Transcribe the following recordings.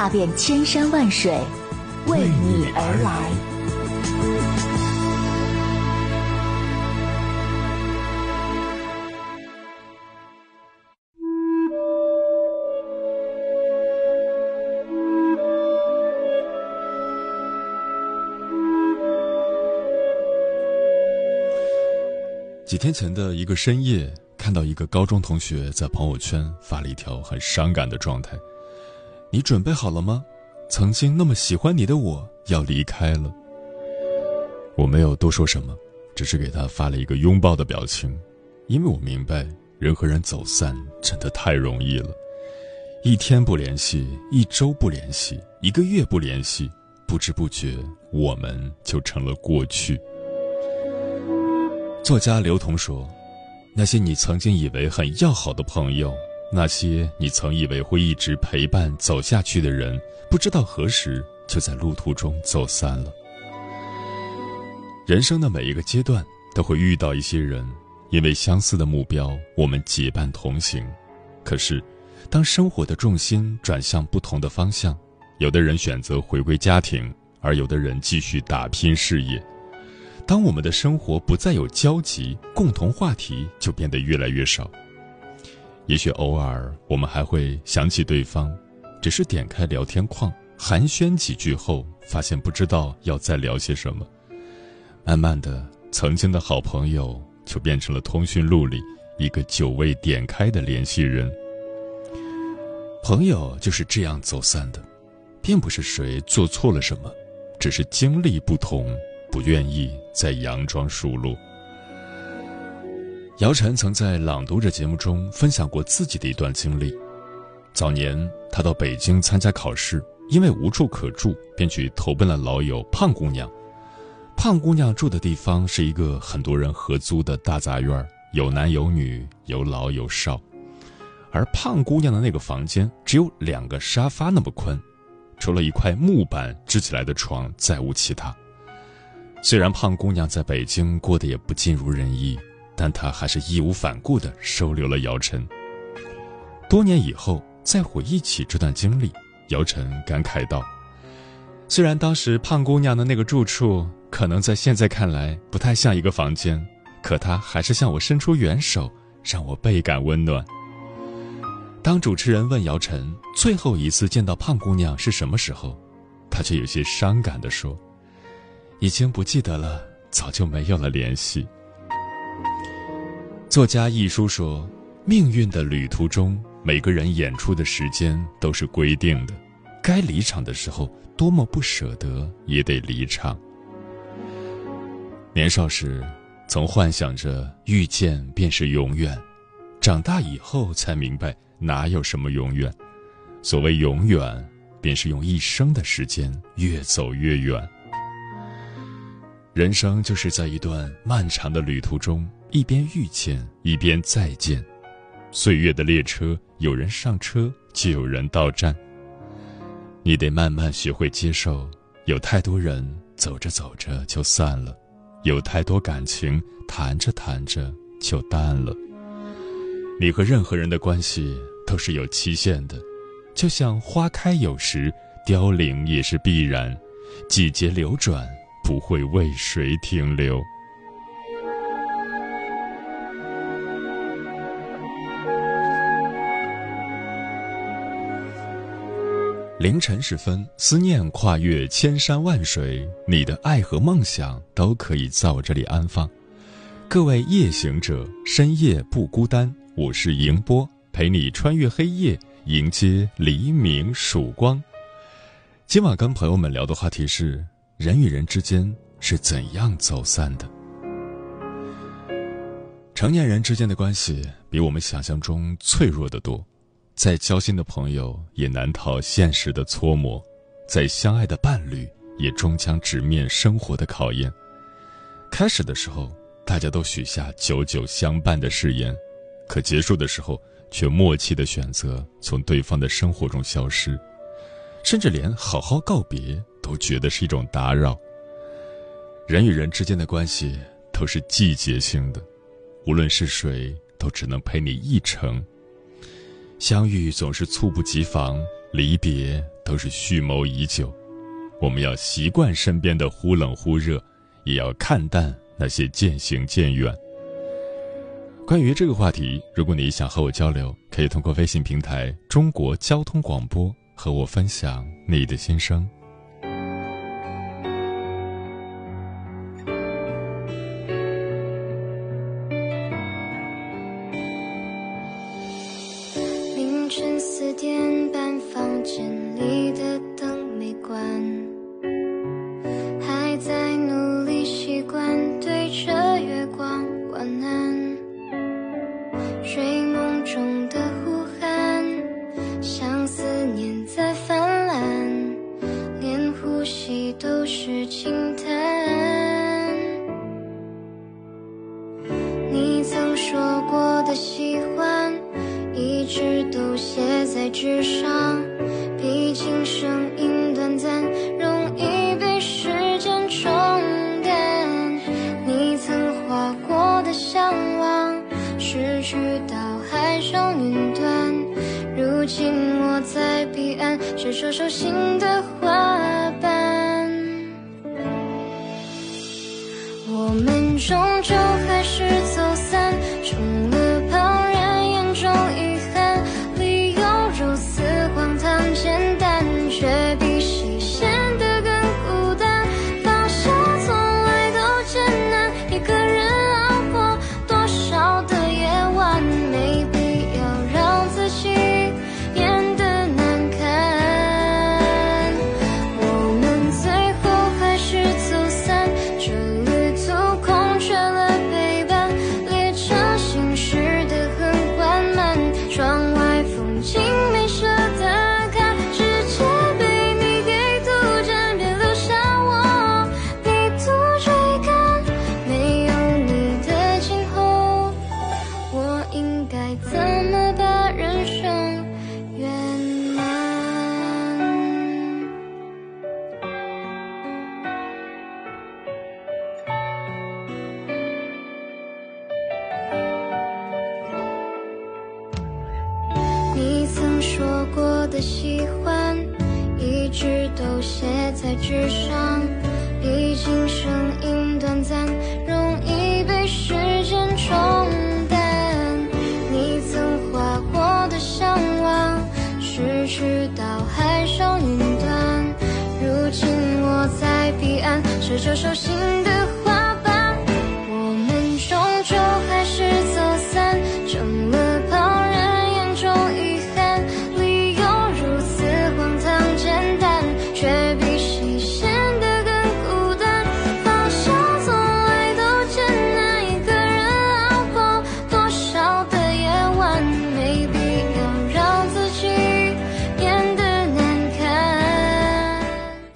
踏遍千山万水，为你而来。几天前的一个深夜，看到一个高中同学在朋友圈发了一条很伤感的状态：“你准备好了吗？曾经那么喜欢你的我要离开了。”我没有多说什么，只是给他发了一个拥抱的表情，因为我明白人和人走散真的太容易了。一天不联系，一周不联系，一个月不联系，不知不觉我们就成了过去。作家刘同说：“那些你曾经以为很要好的朋友，那些你曾以为会一直陪伴走下去的人，不知道何时就在路途中走散了。人生的每一个阶段都会遇到一些人，因为相似的目标，我们结伴同行。可是，当生活的重心转向不同的方向，有的人选择回归家庭，而有的人继续打拼事业。”当我们的生活不再有交集，共同话题就变得越来越少。也许偶尔我们还会想起对方，只是点开聊天框寒暄几句后，发现不知道要再聊些什么。慢慢的，曾经的好朋友就变成了通讯录里一个久未点开的联系人。朋友就是这样走散的，并不是谁做错了什么，只是经历不同。不愿意再佯装熟络。姚晨曾在《朗读者》节目中分享过自己的一段经历：早年他到北京参加考试，因为无处可住，便去投奔了老友胖姑娘。胖姑娘住的地方是一个很多人合租的大杂院，有男有女，有老有少。而胖姑娘的那个房间只有两个沙发那么宽，除了一块木板支起来的床，再无其他。虽然胖姑娘在北京过得也不尽如人意，但他还是义无反顾地收留了姚晨。多年以后再回忆起这段经历，姚晨感慨道：“虽然当时胖姑娘的那个住处可能在现在看来不太像一个房间，可她还是向我伸出援手，让我倍感温暖。”当主持人问姚晨最后一次见到胖姑娘是什么时候，她却有些伤感地说。已经不记得了，早就没有了联系。作家一书说：“命运的旅途中，每个人演出的时间都是规定的，该离场的时候，多么不舍得也得离场。”年少时，曾幻想着遇见便是永远，长大以后才明白哪有什么永远。所谓永远，便是用一生的时间越走越远。人生就是在一段漫长的旅途中，一边遇见，一边再见。岁月的列车，有人上车，就有人到站。你得慢慢学会接受，有太多人走着走着就散了，有太多感情谈着谈着就淡了。你和任何人的关系都是有期限的，就像花开有时，凋零也是必然，季节流转。不会为谁停留。凌晨时分，思念跨越千山万水，你的爱和梦想都可以在我这里安放。各位夜行者，深夜不孤单，我是迎波，陪你穿越黑夜，迎接黎明曙光。今晚跟朋友们聊的话题是。人与人之间是怎样走散的？成年人之间的关系比我们想象中脆弱的多。再交心的朋友也难逃现实的搓磨，再相爱的伴侣也终将直面生活的考验。开始的时候，大家都许下久久相伴的誓言，可结束的时候，却默契的选择从对方的生活中消失，甚至连好好告别都觉得是一种打扰。人与人之间的关系都是季节性的，无论是谁，都只能陪你一程。相遇总是猝不及防，离别都是蓄谋已久。我们要习惯身边的忽冷忽热，也要看淡那些渐行渐远。关于这个话题，如果你想和我交流，可以通过微信平台“中国交通广播”和我分享你的心声。说过的喜欢一直都写在纸上毕竟声音短暂容易被时间冲淡你曾划过的向往失去到海上云端如今我在彼岸是这手心。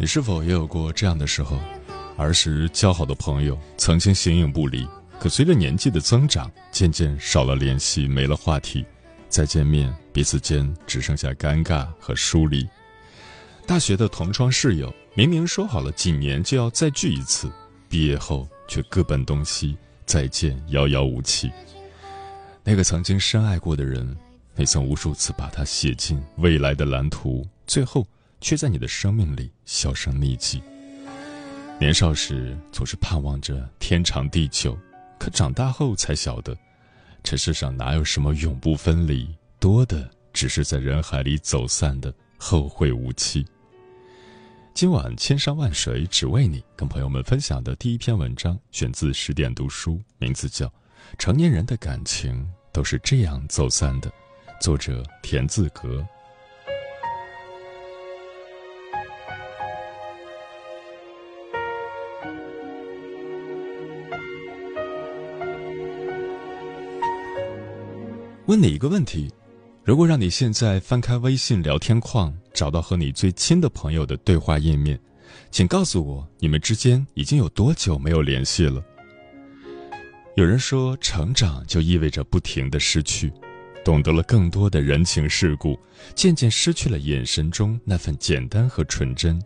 你是否也有过这样的时候？儿时交好的朋友曾经形影不离，可随着年纪的增长，渐渐少了联系，没了话题，再见面，彼此间只剩下尴尬和疏离。大学的同窗室友明明说好了几年就要再聚一次，毕业后却各奔东西，再见遥遥无期。那个曾经深爱过的人，你曾无数次把他写进未来的蓝图，最后却在你的生命里销声匿迹。年少时总是盼望着天长地久，可长大后才晓得，这世上哪有什么永不分离，多的只是在人海里走散的后会无期。今晚千山万水只为你，跟朋友们分享的第一篇文章选自十点读书，名字叫《成年人的感情都是这样走散的》，作者田字格。问你一个问题：如果让你现在翻开微信聊天框，找到和你最亲的朋友的对话页面，请告诉我你们之间已经有多久没有联系了？有人说，成长就意味着不停的失去，懂得了更多的人情世故，渐渐失去了眼神中那份简单和纯真。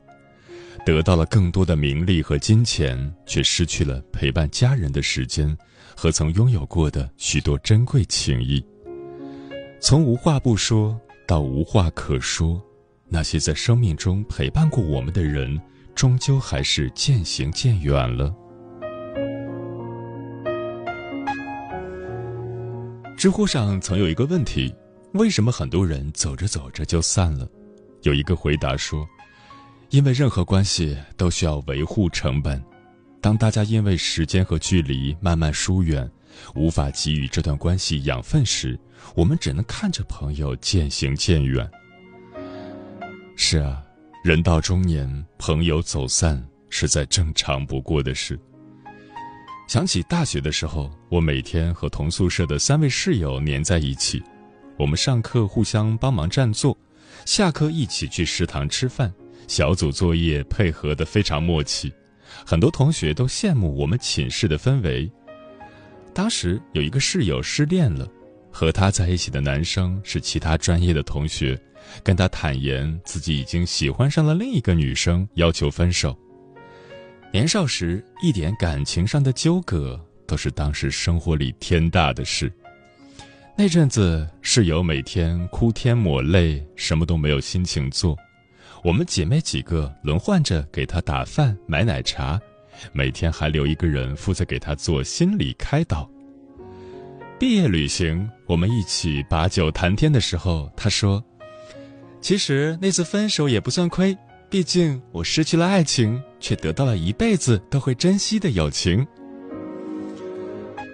得到了更多的名利和金钱，却失去了陪伴家人的时间和曾拥有过的许多珍贵情谊。从无话不说到无话可说，那些在生命中陪伴过我们的人，终究还是渐行渐远了。知乎上曾有一个问题：为什么很多人走着走着就散了？有一个回答说。因为任何关系都需要维护成本，当大家因为时间和距离慢慢疏远，无法给予这段关系养分时，我们只能看着朋友渐行渐远。是啊，人到中年，朋友走散是再正常不过的事。想起大学的时候，我每天和同宿舍的三位室友黏在一起，我们上课互相帮忙占座，下课一起去食堂吃饭。小组作业配合的非常默契，很多同学都羡慕我们寝室的氛围。当时有一个室友失恋了，和他在一起的男生是其他专业的同学，跟他坦言自己已经喜欢上了另一个女生，要求分手。年少时一点感情上的纠葛都是当时生活里天大的事。那阵子室友每天哭天抹泪，什么都没有心情做。我们姐妹几个轮换着给他打饭、买奶茶，每天还留一个人负责给他做心理开导。毕业旅行，我们一起把酒谈天的时候，他说：“其实那次分手也不算亏，毕竟我失去了爱情，却得到了一辈子都会珍惜的友情。”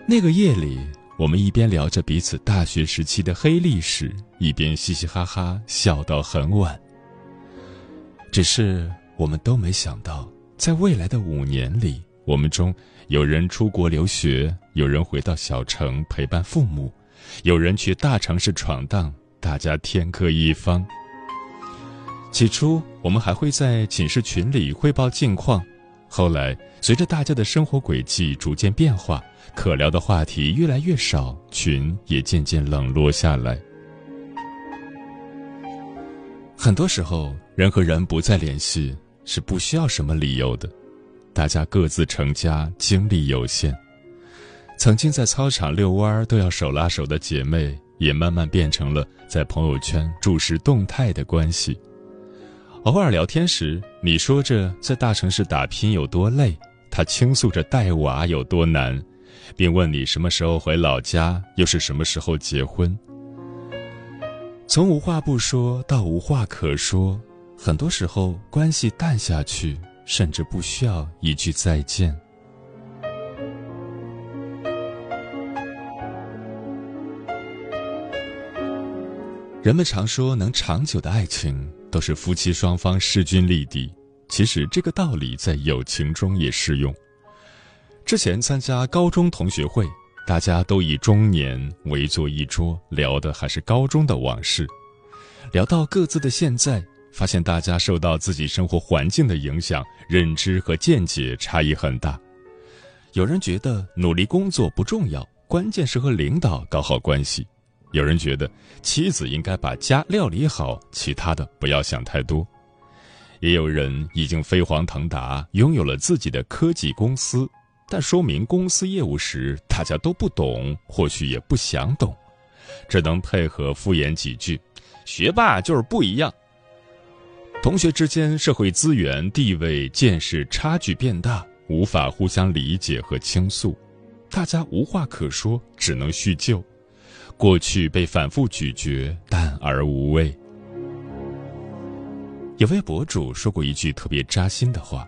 那个夜里，我们一边聊着彼此大学时期的黑历史，一边嘻嘻哈哈笑到很晚。只是我们都没想到，在未来的五年里，我们中有人出国留学，有人回到小城陪伴父母，有人去大城市闯荡，大家天各一方。起初，我们还会在寝室群里汇报近况，后来随着大家的生活轨迹逐渐变化，可聊的话题越来越少，群也渐渐冷落下来。很多时候，人和人不再联系是不需要什么理由的，大家各自成家，精力有限。曾经在操场遛弯都要手拉手的姐妹，也慢慢变成了在朋友圈注视动态的关系。偶尔聊天时，你说着在大城市打拼有多累，他倾诉着带娃有多难，并问你什么时候回老家，又是什么时候结婚。从无话不说到无话可说，很多时候关系淡下去，甚至不需要一句再见。人们常说，能长久的爱情都是夫妻双方势均力敌。其实这个道理在友情中也适用。之前参加高中同学会。大家都以中年围坐一桌，聊的还是高中的往事。聊到各自的现在，发现大家受到自己生活环境的影响，认知和见解差异很大。有人觉得努力工作不重要，关键是和领导搞好关系；有人觉得妻子应该把家料理好，其他的不要想太多。也有人已经飞黄腾达，拥有了自己的科技公司。但说明公司业务时，大家都不懂，或许也不想懂，只能配合敷衍几句。学霸就是不一样。同学之间社会资源、地位、见识差距变大，无法互相理解和倾诉，大家无话可说，只能叙旧。过去被反复咀嚼，淡而无味。有位博主说过一句特别扎心的话。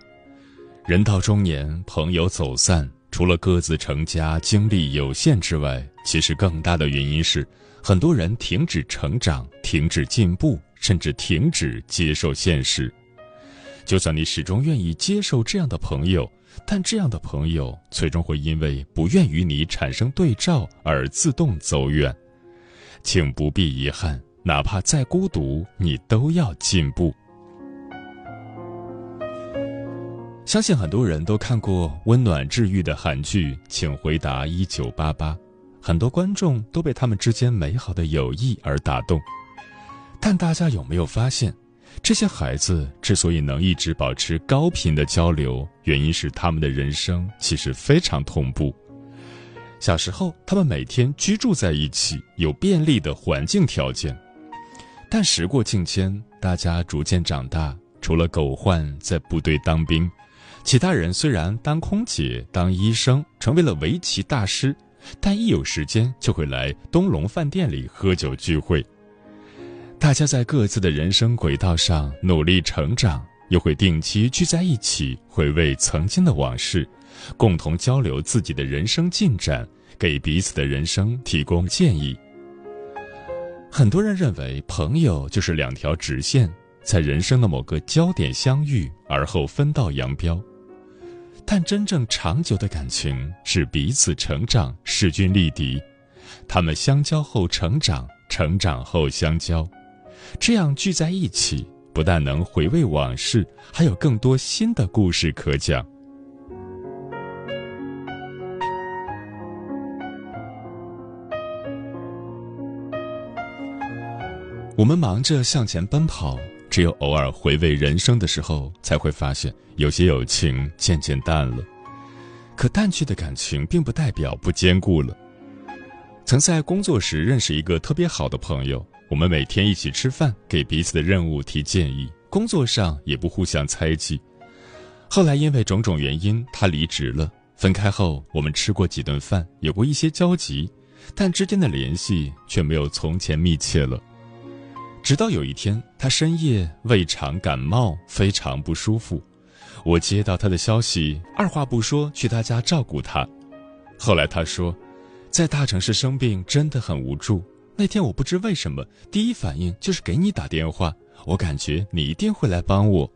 人到中年，朋友走散，除了各自成家、精力有限之外，其实更大的原因是，很多人停止成长、停止进步，甚至停止接受现实。就算你始终愿意接受这样的朋友，但这样的朋友最终会因为不愿与你产生对照而自动走远。请不必遗憾，哪怕再孤独，你都要进步。相信很多人都看过温暖治愈的韩剧《请回答一九八八》，很多观众都被他们之间美好的友谊而打动。但大家有没有发现，这些孩子之所以能一直保持高频的交流，原因是他们的人生其实非常同步。小时候，他们每天居住在一起，有便利的环境条件。但时过境迁，大家逐渐长大，除了狗焕在部队当兵，其他人虽然当空姐、当医生，成为了围棋大师，但一有时间就会来东龙饭店里喝酒聚会。大家在各自的人生轨道上努力成长，又会定期聚在一起回味曾经的往事，共同交流自己的人生进展，给彼此的人生提供建议。很多人认为朋友就是两条直线，在人生的某个焦点相遇，而后分道扬镳。但真正长久的感情是彼此成长，势均力敌。他们相交后成长，成长后相交。这样聚在一起，不但能回味往事，还有更多新的故事可讲。我们忙着向前奔跑，只有偶尔回味人生的时候，才会发现有些友情渐渐淡了。可淡去的感情，并不代表不坚固了。曾在工作时认识一个特别好的朋友。我们每天一起吃饭，给彼此的任务提建议，工作上也不互相猜忌。后来因为种种原因，他离职了。分开后，我们吃过几顿饭，有过一些交集，但之间的联系却没有从前密切了。直到有一天，他深夜胃肠感冒，非常不舒服。我接到他的消息，二话不说去他家照顾他。后来他说，在大城市生病真的很无助。那天我不知为什么，第一反应就是给你打电话。我感觉你一定会来帮我。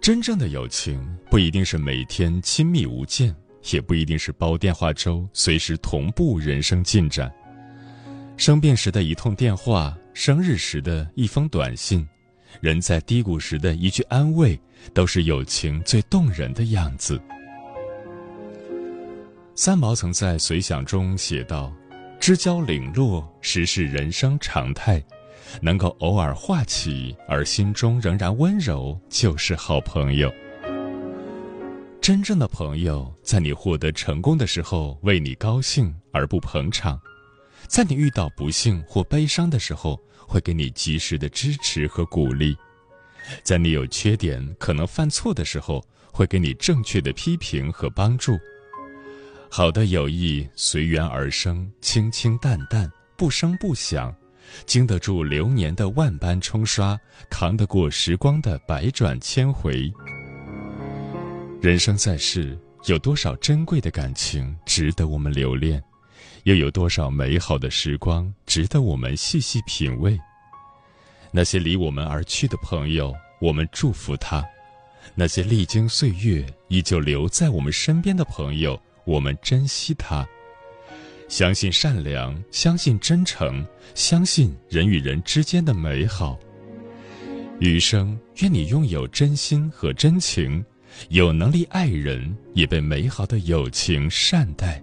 真正的友情不一定是每天亲密无间，也不一定是煲电话粥，随时同步人生进展。生病时的一通电话，生日时的一封短信，人在低谷时的一句安慰，都是友情最动人的样子。三毛曾在随想中写道。知交领落，实是人生常态。能够偶尔话起，而心中仍然温柔，就是好朋友。真正的朋友，在你获得成功的时候为你高兴而不捧场；在你遇到不幸或悲伤的时候，会给你及时的支持和鼓励；在你有缺点、可能犯错的时候，会给你正确的批评和帮助。好的友谊随缘而生，清清淡淡，不声不响，经得住流年的万般冲刷，扛得过时光的百转千回。人生在世，有多少珍贵的感情值得我们留恋？又有多少美好的时光值得我们细细品味？那些离我们而去的朋友，我们祝福他；那些历经岁月依旧留在我们身边的朋友。我们珍惜它，相信善良，相信真诚，相信人与人之间的美好。余生，愿你拥有真心和真情，有能力爱人，也被美好的友情善待。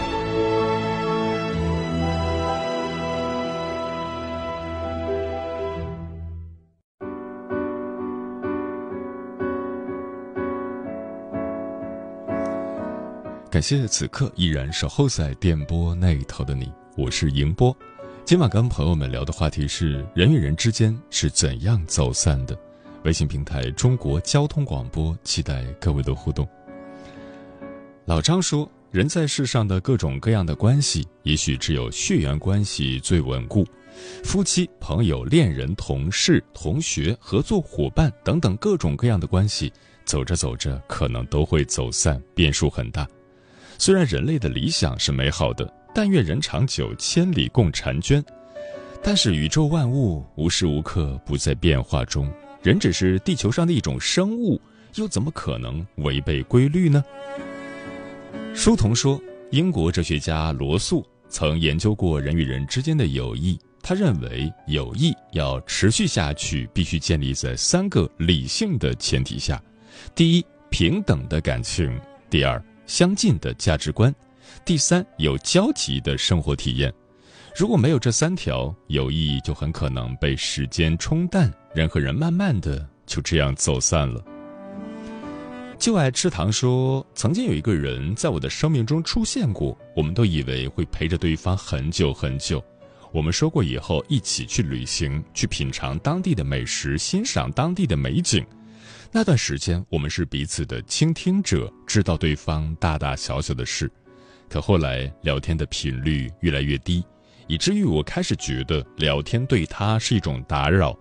感谢此刻依然守候在电波那一头的你，我是迎波。今晚跟朋友们聊的话题是人与人之间是怎样走散的。微信平台中国交通广播，期待各位的互动。老张说，人在世上的各种各样的关系，也许只有血缘关系最稳固，夫妻、朋友、恋人、同事、同学、合作伙伴等等各种各样的关系，走着走着可能都会走散，变数很大。虽然人类的理想是美好的，但愿人长久，千里共婵娟。但是宇宙万物无时无刻不在变化中，人只是地球上的一种生物，又怎么可能违背规律呢？书童说，英国哲学家罗素曾研究过人与人之间的友谊，他认为友谊要持续下去，必须建立在三个理性的前提下：第一，平等的感情；第二，相近的价值观；第三，有交集的生活体验。如果没有这三条，友谊就很可能被时间冲淡，人和人慢慢的就这样走散了。就爱吃糖说，曾经有一个人在我的生命中出现过，我们都以为会陪着对方很久很久。我们说过以后一起去旅行，去品尝当地的美食，欣赏当地的美景。那段时间，我们是彼此的倾听者，知道对方大大小小的事。可后来聊天的频率越来越低。以至于我开始觉得聊天对他是一种打扰，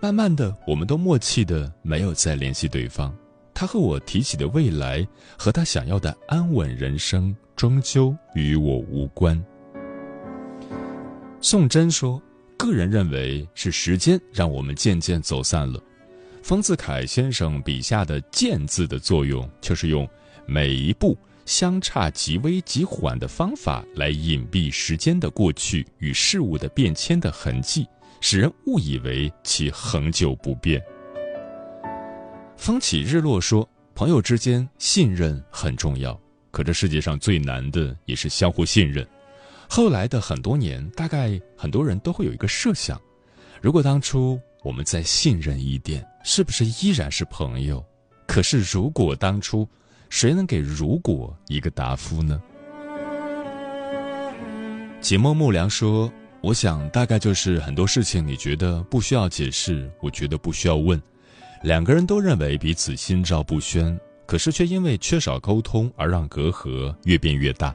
慢慢的，我们都默契的没有再联系对方。他和我提起的未来和他想要的安稳人生，终究与我无关。宋真说：“个人认为是时间让我们渐渐走散了。”丰子恺先生笔下的“渐”字的作用，就是用每一步。相差极微极缓的方法来隐蔽时间的过去与事物的变迁的痕迹，使人误以为其恒久不变。风起日落说，朋友之间信任很重要，可这世界上最难的也是相互信任。后来的很多年，大概很多人都会有一个设想：如果当初我们再信任一点，是不是依然是朋友？可是如果当初……谁能给“如果”一个答复呢？解梦木良说：“我想大概就是很多事情，你觉得不需要解释，我觉得不需要问。两个人都认为彼此心照不宣，可是却因为缺少沟通而让隔阂越变越大。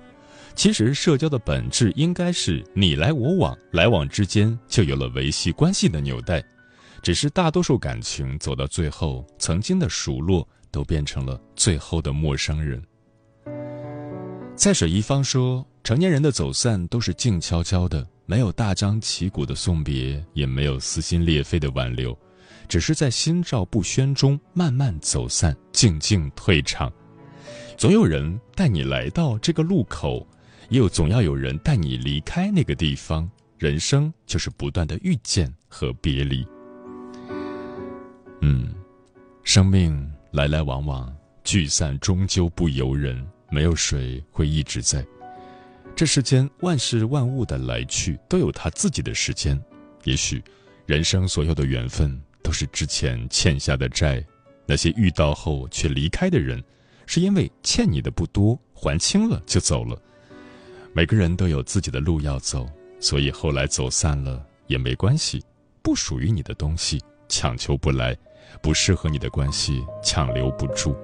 其实社交的本质应该是你来我往，来往之间就有了维系关系的纽带。只是大多数感情走到最后，曾经的熟络。”都变成了最后的陌生人。在水一方说，成年人的走散都是静悄悄的，没有大张旗鼓的送别，也没有撕心裂肺的挽留，只是在心照不宣中慢慢走散，静静退场。总有人带你来到这个路口，又总要有人带你离开那个地方。人生就是不断的遇见和别离。嗯，生命。来来往往，聚散终究不由人。没有谁会一直在。这世间万事万物的来去都有它自己的时间。也许，人生所有的缘分都是之前欠下的债。那些遇到后却离开的人，是因为欠你的不多，还清了就走了。每个人都有自己的路要走，所以后来走散了也没关系。不属于你的东西，强求不来。不适合你的关系，强留不住。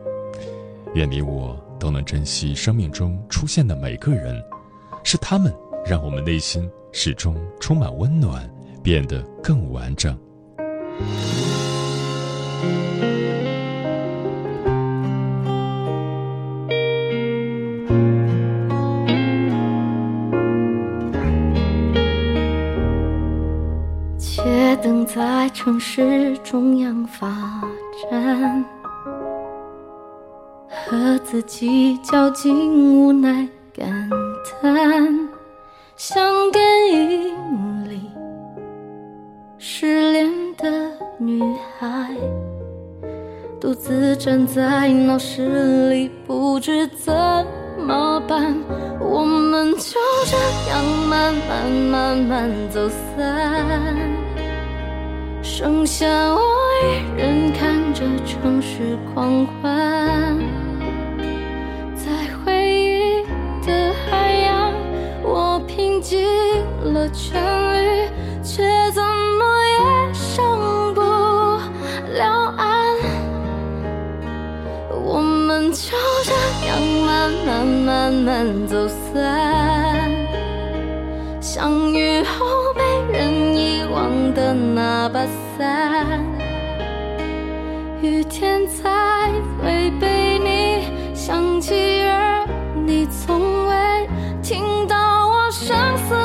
愿你我都能珍惜生命中出现的每个人，是他们让我们内心始终充满温暖，变得更完整。等在城市中央发展，和自己较劲，无奈感叹，像电影里失恋的女孩，独自站在闹市里，不知怎么办。我们就这样慢慢慢慢走散。剩下我一人看着城市狂欢，在回忆的海洋，我平静了全力，却怎么也上不了岸。我们就这样慢慢慢慢走散，相遇后被人遗忘的那把伞。在雨天才会被你想起而你从未听到我声色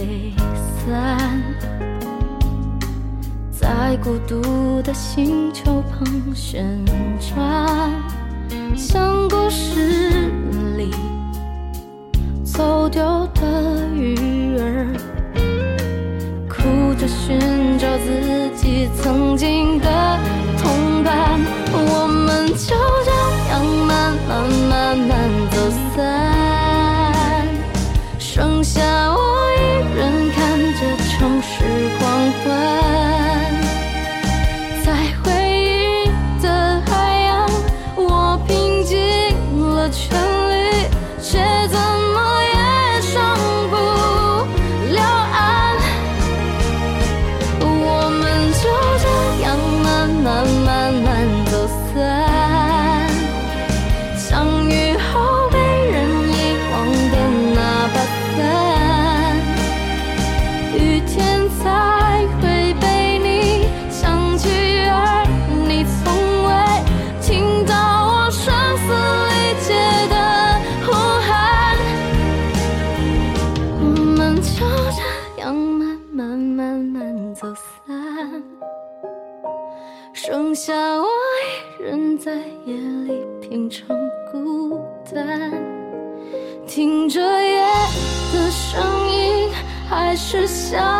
吹散在孤独的星球旁旋转。像故事里走丢的鱼儿哭着寻找自己曾经权利却怎 show.